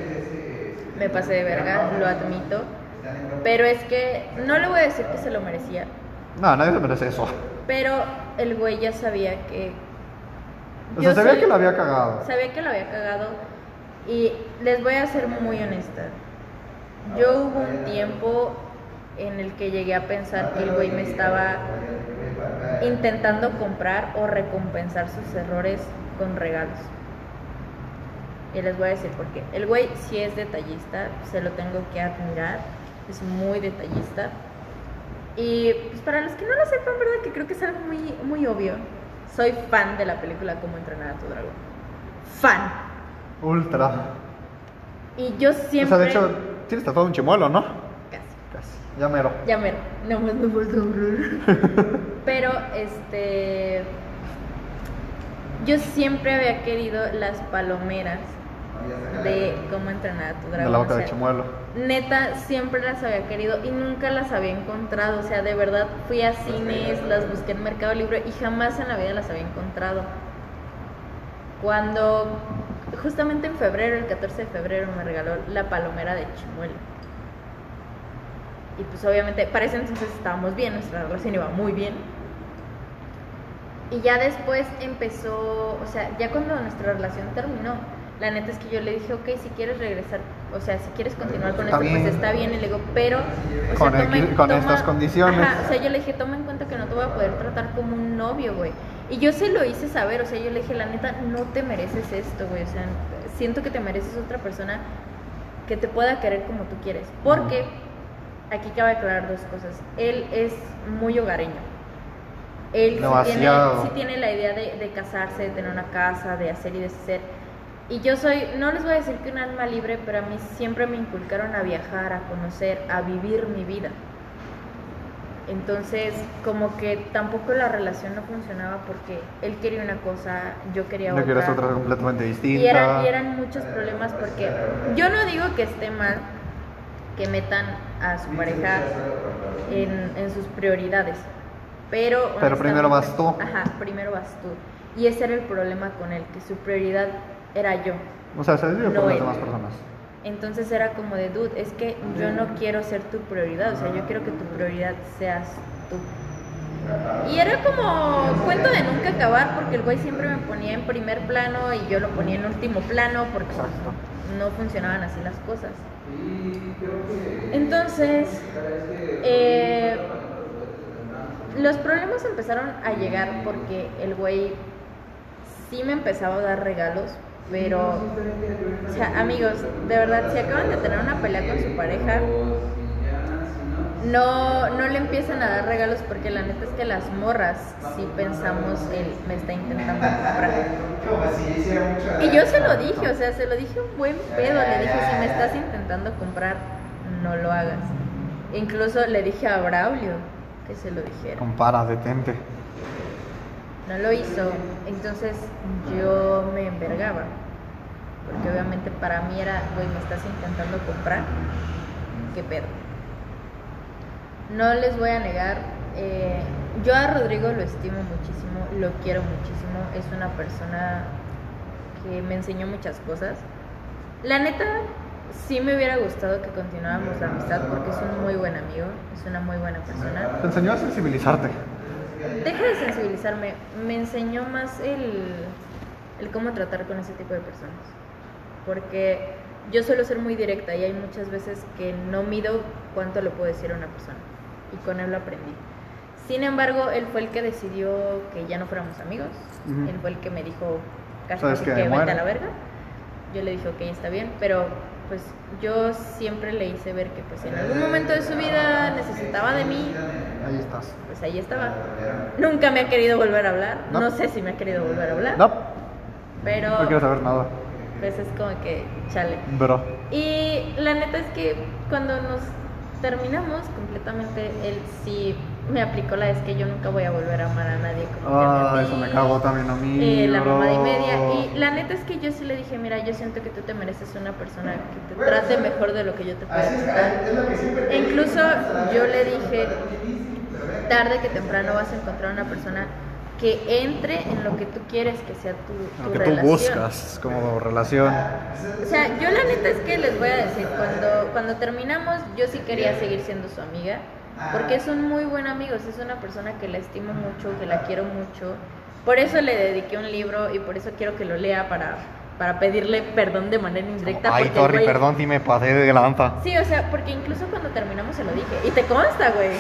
Speaker 1: me pasé de verga, lo admito. Pero es que no le voy a decir que se lo merecía,
Speaker 2: No, nadie se merece eso.
Speaker 1: pero el güey ya sabía que.
Speaker 2: O sea, sabía
Speaker 1: soy-
Speaker 2: que lo había cagado.
Speaker 1: Sabía que lo había cagado. Y les voy a ser muy honesta. Yo hubo un tiempo en el que llegué a pensar que el güey me estaba intentando comprar o recompensar sus errores con regalos. Y les voy a decir por qué. El güey sí es detallista, se lo tengo que admirar, es muy detallista. Y pues para los que no lo sepan, ¿verdad? Que creo que es algo muy, muy obvio. Soy fan de la película Cómo entrenar a tu dragón. Fan.
Speaker 2: Ultra.
Speaker 1: Y yo siempre...
Speaker 2: O sea, de hecho, tienes tatuado un chimuelo, ¿no?
Speaker 1: Casi.
Speaker 2: Casi. Ya mero.
Speaker 1: Ya mero. No más no horror. *laughs* Pero, este. Yo siempre había querido las palomeras de cómo entrenar a tu dragón.
Speaker 2: De la boca
Speaker 1: o
Speaker 2: de chimuelo.
Speaker 1: Neta, siempre las había querido y nunca las había encontrado. O sea, de verdad fui a cines, las busqué en Mercado Libre y jamás en la vida las había encontrado. Cuando, justamente en febrero, el 14 de febrero, me regaló la palomera de chimuelo. Y pues obviamente, para ese entonces estábamos bien, nuestra relación iba muy bien. Y ya después empezó, o sea, ya cuando nuestra relación terminó, la neta es que yo le dije, ok, si quieres regresar, o sea, si quieres continuar con
Speaker 2: Está
Speaker 1: esto,
Speaker 2: bien.
Speaker 1: pues está bien. Y le digo, pero, o sea,
Speaker 2: Con
Speaker 1: toma en-
Speaker 2: equi- con
Speaker 1: toma-
Speaker 2: estas condiciones.
Speaker 1: Ajá, o sea, yo le dije, toma en cuenta que no te voy a poder tratar como un novio, güey. Y yo se lo hice saber, o sea, yo le dije, la neta, no te mereces esto, güey. O sea, siento que te mereces otra persona que te pueda querer como tú quieres. Porque, aquí cabe aclarar dos cosas. Él es muy hogareño. Él sí tiene, sí tiene la idea de, de casarse, de tener una casa, de hacer y deshacer. Y yo soy, no les voy a decir que un alma libre, pero a mí siempre me inculcaron a viajar, a conocer, a vivir mi vida. Entonces, como que tampoco la relación no funcionaba porque él quería una cosa, yo quería
Speaker 2: No
Speaker 1: otra.
Speaker 2: quieres otra completamente distinta.
Speaker 1: Y eran, y eran muchos problemas porque yo no digo que esté mal que metan a su pareja en, en sus prioridades, pero...
Speaker 2: Pero primero vas tú.
Speaker 1: Ajá, primero vas tú. Y ese era el problema con él, que su prioridad era yo.
Speaker 2: O sea, se
Speaker 1: No
Speaker 2: por las demás personas.
Speaker 1: Entonces era como de, dude, es que yo no quiero ser tu prioridad, o sea, yo quiero que tu prioridad seas tú. Y era como cuento de nunca acabar porque el güey siempre me ponía en primer plano y yo lo ponía en último plano porque pues,
Speaker 2: Exacto.
Speaker 1: no funcionaban así las cosas. Entonces, eh, los problemas empezaron a llegar porque el güey sí me empezaba a dar regalos, pero, o sea, amigos, de verdad, si acaban de tener una pelea con su pareja, no, no le empiezan a dar regalos porque la neta es que las morras sí pensamos él me está intentando comprar. Y yo se lo dije, o sea, se lo dije un buen pedo, le dije, si me estás intentando comprar, no lo hagas. Incluso le dije a Braulio que se lo dijera.
Speaker 2: Compara, detente.
Speaker 1: No lo hizo, entonces yo me envergaba. Porque obviamente para mí era, güey, me estás intentando comprar. ¿Qué pedo? No les voy a negar, eh, yo a Rodrigo lo estimo muchísimo, lo quiero muchísimo. Es una persona que me enseñó muchas cosas. La neta, sí me hubiera gustado que continuáramos la amistad porque es un muy buen amigo, es una muy buena persona.
Speaker 2: Te enseñó a sensibilizarte.
Speaker 1: Deja de sensibilizarme. Me enseñó más el, el cómo tratar con ese tipo de personas. Porque yo suelo ser muy directa y hay muchas veces que no mido cuánto le puedo decir a una persona. Y con él lo aprendí. Sin embargo, él fue el que decidió que ya no fuéramos amigos. Él fue el que me dijo casi,
Speaker 2: ¿Sabes
Speaker 1: casi
Speaker 2: qué?
Speaker 1: que vete a la verga. Yo le dije, ok, está bien, pero pues yo siempre le hice ver que pues en algún momento de su vida necesitaba de mí,
Speaker 2: Ahí estás.
Speaker 1: pues ahí estaba. Nunca me ha querido volver a hablar,
Speaker 2: No.
Speaker 1: no, sé si me ha querido volver a hablar,
Speaker 2: No,
Speaker 1: pero
Speaker 2: no quiero saber nada.
Speaker 1: pues es como que chale.
Speaker 2: Bro.
Speaker 1: Y la neta es que cuando nos terminamos completamente, él sí me aplicó la es que yo nunca voy a volver a amar a nadie como a
Speaker 2: Ah,
Speaker 1: ti.
Speaker 2: eso me cagó también a mí.
Speaker 1: Eh, la
Speaker 2: bro.
Speaker 1: mamá y media. Y la neta es que yo sí le dije, mira, yo siento que tú te mereces una persona que te trate mejor de lo que yo te pueda tratar. E incluso yo le dije, tarde que temprano vas a encontrar una persona que entre en lo que tú quieres que sea tu,
Speaker 2: Lo
Speaker 1: tu
Speaker 2: que tú
Speaker 1: relación.
Speaker 2: buscas como relación.
Speaker 1: O sea, yo la neta es que les voy a decir, cuando, cuando terminamos, yo sí quería seguir siendo su amiga, porque es un muy buen amigo, es una persona que la estimo mucho, que la quiero mucho. Por eso le dediqué un libro y por eso quiero que lo lea para, para pedirle perdón de manera indirecta.
Speaker 2: Ay,
Speaker 1: porque,
Speaker 2: Torri,
Speaker 1: güey,
Speaker 2: perdón si me pasé de lanza.
Speaker 1: Sí, o sea, porque incluso cuando terminamos se lo dije. Y te consta, güey.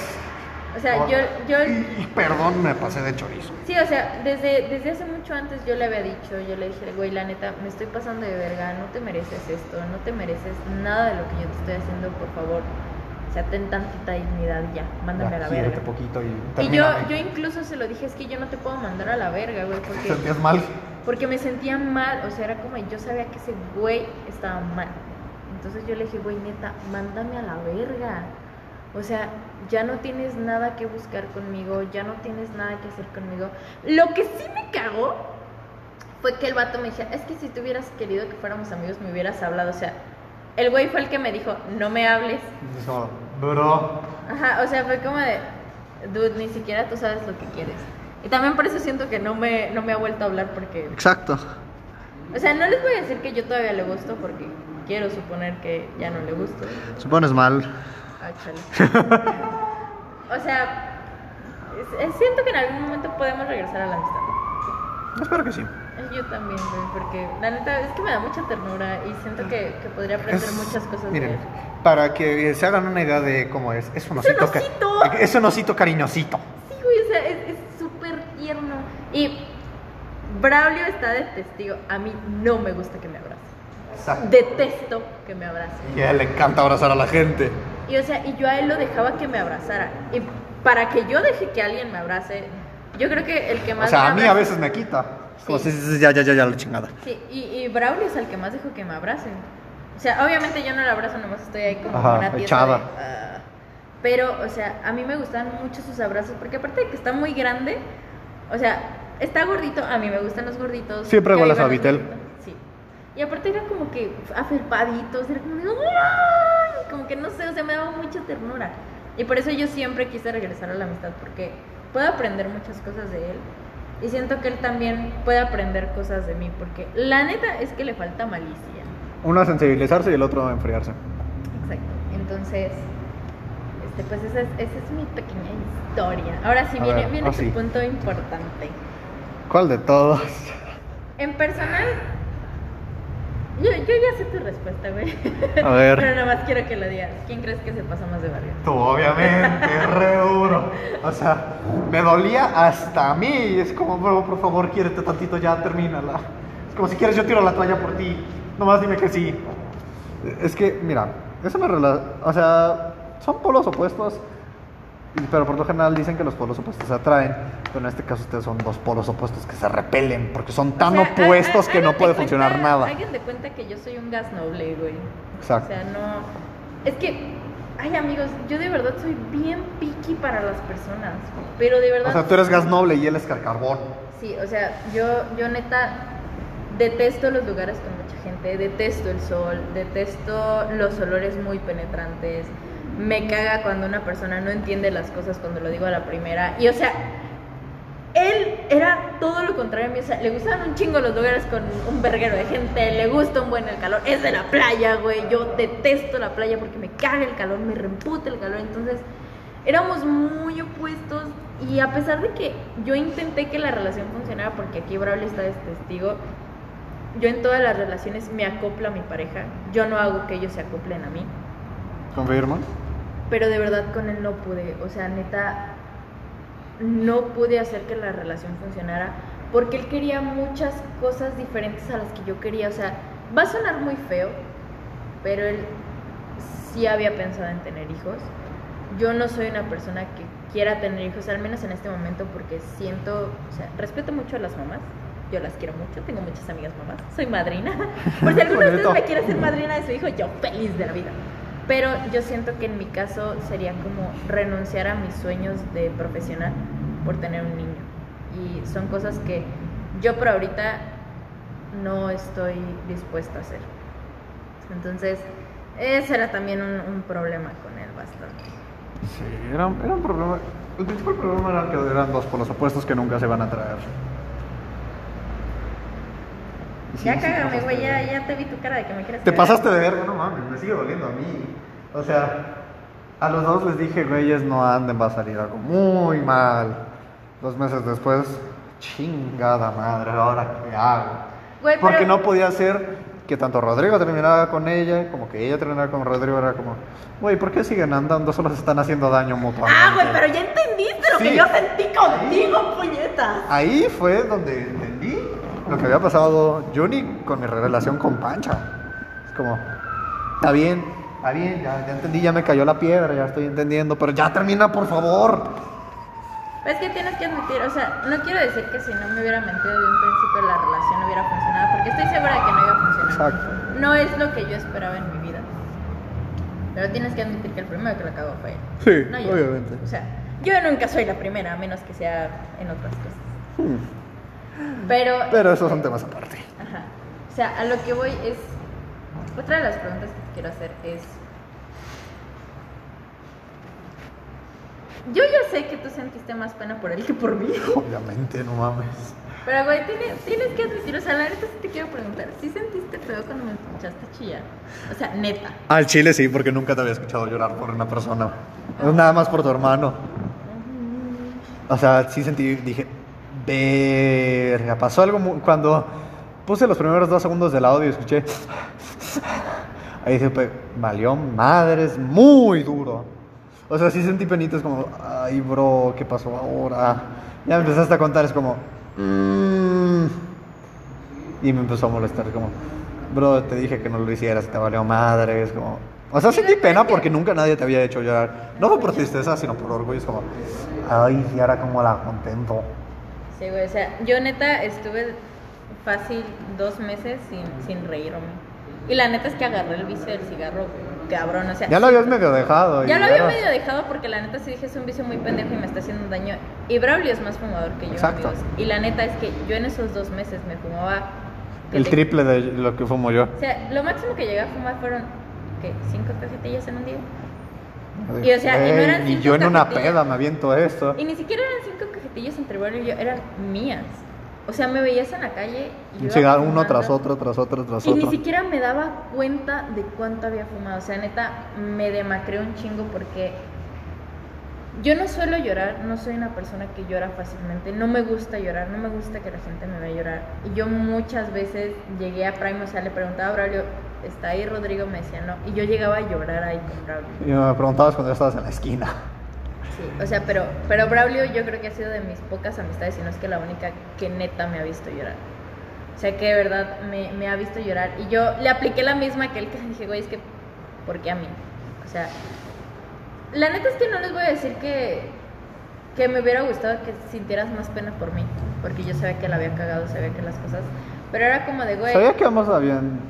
Speaker 1: O sea, yo, yo
Speaker 2: Y, y perdón, me pasé de chorizo.
Speaker 1: Sí, o sea, desde, desde hace mucho antes yo le había dicho, yo le dije, güey, la neta, me estoy pasando de verga, no te mereces esto, no te mereces nada de lo que yo te estoy haciendo, por favor. O sea, ten tantita dignidad ya, mándame a la
Speaker 2: Ya,
Speaker 1: verga.
Speaker 2: poquito y
Speaker 1: Y yo, yo incluso se lo dije, es que yo no te puedo mandar a la verga, güey,
Speaker 2: ¿Te
Speaker 1: porque,
Speaker 2: sentías mal?
Speaker 1: porque me sentía mal, o sea, era como, yo sabía que ese güey estaba mal. Entonces yo le dije, güey, neta, mándame a la verga. O sea, ya no tienes nada que buscar conmigo, ya no tienes nada que hacer conmigo. Lo que sí me cagó fue que el vato me decía, es que si tú hubieras querido que fuéramos amigos, me hubieras hablado. O sea, el güey fue el que me dijo, no me hables.
Speaker 2: Y es como, bro.
Speaker 1: Ajá, o sea, fue como de, dude, ni siquiera tú sabes lo que quieres. Y también por eso siento que no me, no me ha vuelto a hablar porque
Speaker 2: Exacto.
Speaker 1: o sea, no les voy a decir que yo todavía le gusto porque quiero suponer que ya no le gusto.
Speaker 2: Supones mal.
Speaker 1: Ah, chale. *laughs* o sea, siento que en algún momento podemos regresar a la amistad.
Speaker 2: Espero que sí.
Speaker 1: Yo también, güey, porque la neta es que me da mucha ternura y siento que, que podría aprender
Speaker 2: Es-
Speaker 1: muchas cosas de él.
Speaker 2: para que se hagan una idea de cómo es, es un
Speaker 1: ¡Es un
Speaker 2: osito, ca-
Speaker 1: osito!
Speaker 2: es un osito cariñosito.
Speaker 1: Sí, güey, o sea, es súper tierno. Y Braulio está de testigo. A mí no me gusta que me abrace.
Speaker 2: Exacto.
Speaker 1: Detesto que me abrace.
Speaker 2: Y a él le encanta abrazar a la gente.
Speaker 1: Y o sea, y yo a él lo dejaba que me abrazara. Y para que yo deje que alguien me abrace, yo creo que el que más
Speaker 2: O sea,
Speaker 1: me
Speaker 2: a mí a veces me quita. Como,
Speaker 1: Sí.
Speaker 2: sí, ya, ya, ya, ya, la chingada.
Speaker 1: Sí, y, y Braulio es el que más dejo que me abracen. O sea, obviamente yo no lo abrazo, nomás estoy ahí como
Speaker 2: Ajá,
Speaker 1: una
Speaker 2: echada.
Speaker 1: de, "Ah". pero, o sea, a mí me gustan mucho sus abrazos, porque aparte de que está muy grande, o sea, está gordito, a mí me gustan los gorditos.
Speaker 2: Siempre
Speaker 1: los
Speaker 2: Vitel.
Speaker 1: gorditos, Sí. Y aparte era como que afelpaditos, era como "Ay", como que no sé, o sea, me daba mucha ternura. Y por eso yo siempre quise regresar a la amistad, porque puedo aprender muchas cosas de él. Y siento que él también puede aprender cosas de mí, porque la neta es que le falta malicia.
Speaker 2: Uno a sensibilizarse y el otro a enfriarse.
Speaker 1: Exacto. Entonces, este, pues esa es, esa es mi pequeña historia. Ahora sí
Speaker 2: A
Speaker 1: viene,
Speaker 2: ver,
Speaker 1: viene
Speaker 2: ah,
Speaker 1: tu
Speaker 2: sí.
Speaker 1: punto importante.
Speaker 2: ¿Cuál de todos?
Speaker 1: En personal, yo, yo ya sé tu respuesta, güey.
Speaker 2: A ver.
Speaker 1: Pero nada más quiero que lo digas. ¿Quién crees que se pasa más de barrio?
Speaker 2: Tú, obviamente, re duro. O sea, me dolía hasta a mí. Es como, bro, por favor, quiérete tantito, ya termínala. Es como si quieres, yo tiro la toalla por ti. Nomás dime que sí. Es que, mira, es una relación. O sea, son polos opuestos. Pero por lo general dicen que los polos opuestos se atraen. Pero en este caso, ustedes son dos polos opuestos que se repelen. Porque son tan
Speaker 1: O sea,
Speaker 2: opuestos
Speaker 1: ha-
Speaker 2: que no puede funcionar nada.
Speaker 1: Hagan de cuenta que yo soy un gas noble, güey.
Speaker 2: Exacto.
Speaker 1: O sea, no. Es que, ay, amigos, yo de verdad soy bien picky para las personas. Pero de verdad.
Speaker 2: O sea, tú eres gas noble y él es carbón.
Speaker 1: Sí, o sea, yo, yo neta detesto los lugares con mucha gente, detesto el sol, detesto los olores muy penetrantes. Me caga cuando una persona no entiende las cosas cuando lo digo a la primera. Y o sea, él era todo lo contrario a mí. O sea, le gustaban un chingo los lugares con un verguero de gente, le gusta un buen el calor. Es de la playa, güey. Yo detesto la playa porque me caga el calor, me reemputa el calor. Entonces, éramos muy opuestos. Y a pesar de que yo intenté que la relación funcionara, porque aquí Braulio está de testigo, yo en todas las relaciones me acoplo a mi pareja. Yo no hago que ellos se acoplen a mí.
Speaker 2: ¿Confirma?
Speaker 1: Pero de verdad con él no pude. O sea, neta, no pude hacer que la relación funcionara porque él quería muchas cosas diferentes a las que yo quería. O sea, va a sonar muy feo, pero él sí había pensado en tener hijos. Yo no soy una persona que quiera tener hijos, al menos en este momento, porque siento, o sea, respeto mucho a las mamás. Yo las quiero mucho, tengo muchas amigas mamás, soy madrina. *laughs* Por si alguno de ustedes me quiere ser madrina de su hijo, yo feliz de la vida. Pero yo siento que en mi caso sería como renunciar a mis sueños de profesional por tener un niño. Y son cosas que yo por ahorita no estoy dispuesta a hacer. Entonces, ese era también un, problema con él bastante.
Speaker 2: Sí, era, era un problema. El principal problema era que eran dos por los opuestos que nunca se van a traer.
Speaker 1: Ya cágame, güey, ya, ya te vi tu cara de que me quieres
Speaker 2: Te
Speaker 1: cagar.
Speaker 2: pasaste de verga, no mames, me sigue doliendo a mí. O sea, a los dos les dije, güeyes, no anden, va a salir algo muy mal. Dos meses después, chingada madre, ¿ahora qué hago?
Speaker 1: Güey,
Speaker 2: Porque
Speaker 1: pero-
Speaker 2: no podía ser que tanto Rodrigo terminara con ella, como que ella terminara con Rodrigo, era como, güey, ¿por qué siguen andando? Solo se están haciendo daño mutuamente.
Speaker 1: Ah, güey, pero ya entendiste lo que
Speaker 2: Sí.
Speaker 1: yo sentí contigo, puñeta.
Speaker 2: Ahí fue donde entendí lo que había pasado Juni con mi relación con Pancha. Es como, está bien, está bien, ya, ya entendí, ya me cayó la piedra, ya estoy entendiendo, pero ya termina, por favor.
Speaker 1: Es que tienes que admitir, o sea, no quiero decir que si no me hubiera mentido de un principio la relación no hubiera funcionado, porque estoy segura de que no iba a funcionar.
Speaker 2: Exacto.
Speaker 1: No es lo que yo esperaba en mi vida. Pero tienes que admitir que el primero que la cagó fue él.
Speaker 2: Sí,
Speaker 1: no yo.
Speaker 2: obviamente.
Speaker 1: O sea, yo nunca soy la primera, a menos que sea en otras cosas.
Speaker 2: Hmm.
Speaker 1: Pero.
Speaker 2: Pero esos son temas aparte.
Speaker 1: Ajá. O sea, a lo que voy es. Otra de las preguntas que te quiero hacer es. Yo ya sé que tú sentiste más pena por él que por mí.
Speaker 2: Obviamente, no mames.
Speaker 1: Pero, güey, tienes, tienes que admitir, o sea, la neta sí te quiero preguntar. ¿Sí sentiste feo cuando me escuchaste chillar? O sea, neta.
Speaker 2: Al chile sí, porque nunca te había escuchado llorar por una persona. Nada más por tu hermano. O sea, sí sentí, dije, verga. Pasó algo mu- cuando puse los primeros dos segundos del audio y escuché. Ahí se valió madres muy duro. O sea, sí sentí penitas como, ay, bro, ¿qué pasó ahora? Ya me empezaste a contar, es como, "Mm". Y me empezó a molestar, como, bro, te dije que no lo hicieras, te valió madres, como... O sea, sentí pena porque nunca nadie te había hecho llorar. No fue por tristeza, sino por orgullo. Es como, ay, y ahora como la contento.
Speaker 1: Sí, güey, o sea, yo neta estuve fácil dos meses sin, sin reírme. Y la neta es que agarré el vicio del cigarro, cabrón, o sea.
Speaker 2: Ya lo habías medio dejado.
Speaker 1: Ya lo había medio dejado porque la neta sí dije es un vicio muy pendejo y me está haciendo daño. Y Braulio es más fumador que yo,
Speaker 2: Exacto.
Speaker 1: amigos. Y la neta es que yo en esos dos meses me fumaba. ¿qué
Speaker 2: El
Speaker 1: te-
Speaker 2: triple de lo que fumo yo.
Speaker 1: O sea, lo máximo que llegué a fumar fueron, ¿qué? ¿Cinco cajetillas en un día? Y, o sea, y no eran
Speaker 2: y yo en una peda me aviento esto.
Speaker 1: Y ni siquiera eran cinco cajetillas entre Braulio y yo, eran mías. O sea, me veías en la calle y
Speaker 2: cigarro uno tras otro, tras otro, tras
Speaker 1: Y ni
Speaker 2: otro.
Speaker 1: siquiera me daba cuenta de cuánto había fumado. O sea, neta, me demacré un chingo porque yo no suelo llorar, no soy una persona que llora fácilmente. No me gusta llorar, no me gusta que la gente me vea llorar. Y yo muchas veces llegué a Prime, o sea, le preguntaba a Braulio, ¿está ahí Rodrigo? Me decía no. Y yo llegaba a llorar ahí con Braulio.
Speaker 2: Y me preguntabas cuando estabas en la esquina.
Speaker 1: Sí, o sea, pero, pero Braulio yo creo que ha sido de mis pocas amistades, y no es que la única que neta me ha visto llorar. O sea, que de verdad me, me ha visto llorar. Y yo le apliqué la misma que él, que dije, güey, es que, ¿por qué a mí? O sea, la neta es que no les voy a decir que, que me hubiera gustado que sintieras más pena por mí, porque yo sabía que la había cagado, sabía que las cosas... Pero era como de, güey...
Speaker 2: Sabía que ambos habían.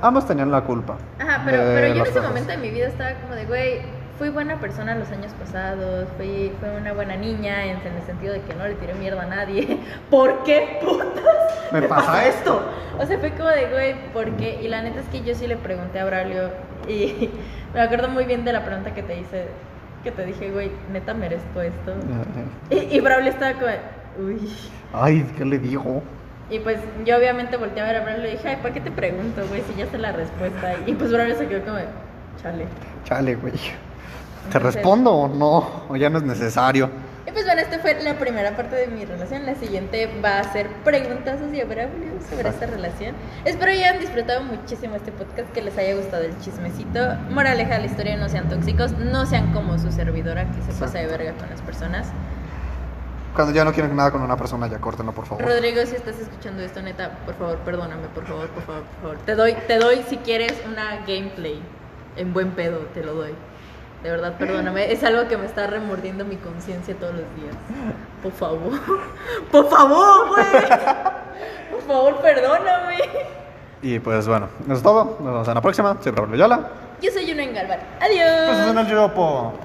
Speaker 2: Ambos tenían la culpa.
Speaker 1: Ajá, pero, pero yo en ese
Speaker 2: cosas.
Speaker 1: momento de mi vida estaba como de, güey, fui buena persona los años pasados, fui, fui una buena niña en, en el sentido de que no le tiré mierda a nadie. *laughs* ¿Por qué putas
Speaker 2: Me pasa esto.
Speaker 1: O sea, fue como de, güey, ¿por qué? Y la neta es que yo sí le pregunté a Braulio y *laughs* me acuerdo muy bien de la pregunta que te hice, que te dije, güey, neta merezco esto. Y, y Braulio estaba como, uy.
Speaker 2: Ay, ¿qué le digo?
Speaker 1: Y pues yo obviamente volteé a ver a Braulio y dije, ay, ¿para qué te pregunto, güey? Si ya sé la respuesta. Y pues Braulio se quedó como, chale.
Speaker 2: Chale, güey. ¿Te
Speaker 1: Entonces-
Speaker 2: respondo o no? ¿O ya no es necesario?
Speaker 1: Y pues bueno, esta fue la primera parte de mi relación. La siguiente va a ser preguntas hacia Braulio sobre esta relación. Espero hayan disfrutado muchísimo este podcast, que les haya gustado el chismecito. Moraleja de la historia, no sean tóxicos, no sean como su servidora que se pasa de verga con las personas.
Speaker 2: Cuando ya no quieren nada con una persona, ya córtenlo, por favor.
Speaker 1: Rodrigo, si estás escuchando esto, neta, por favor, perdóname, por favor, por favor, por favor. Te doy, te doy si quieres una gameplay en buen pedo, te lo doy. De verdad, perdóname. Es algo que me está remordiendo mi conciencia todos los días. Por favor. *laughs* Por favor, güey. Por favor, perdóname.
Speaker 2: Y pues bueno, eso es todo. Nos vemos en la próxima. Soy Pablo Yola.
Speaker 1: Yo soy Juno Galvar. Adiós.
Speaker 2: Pues en el Yopo.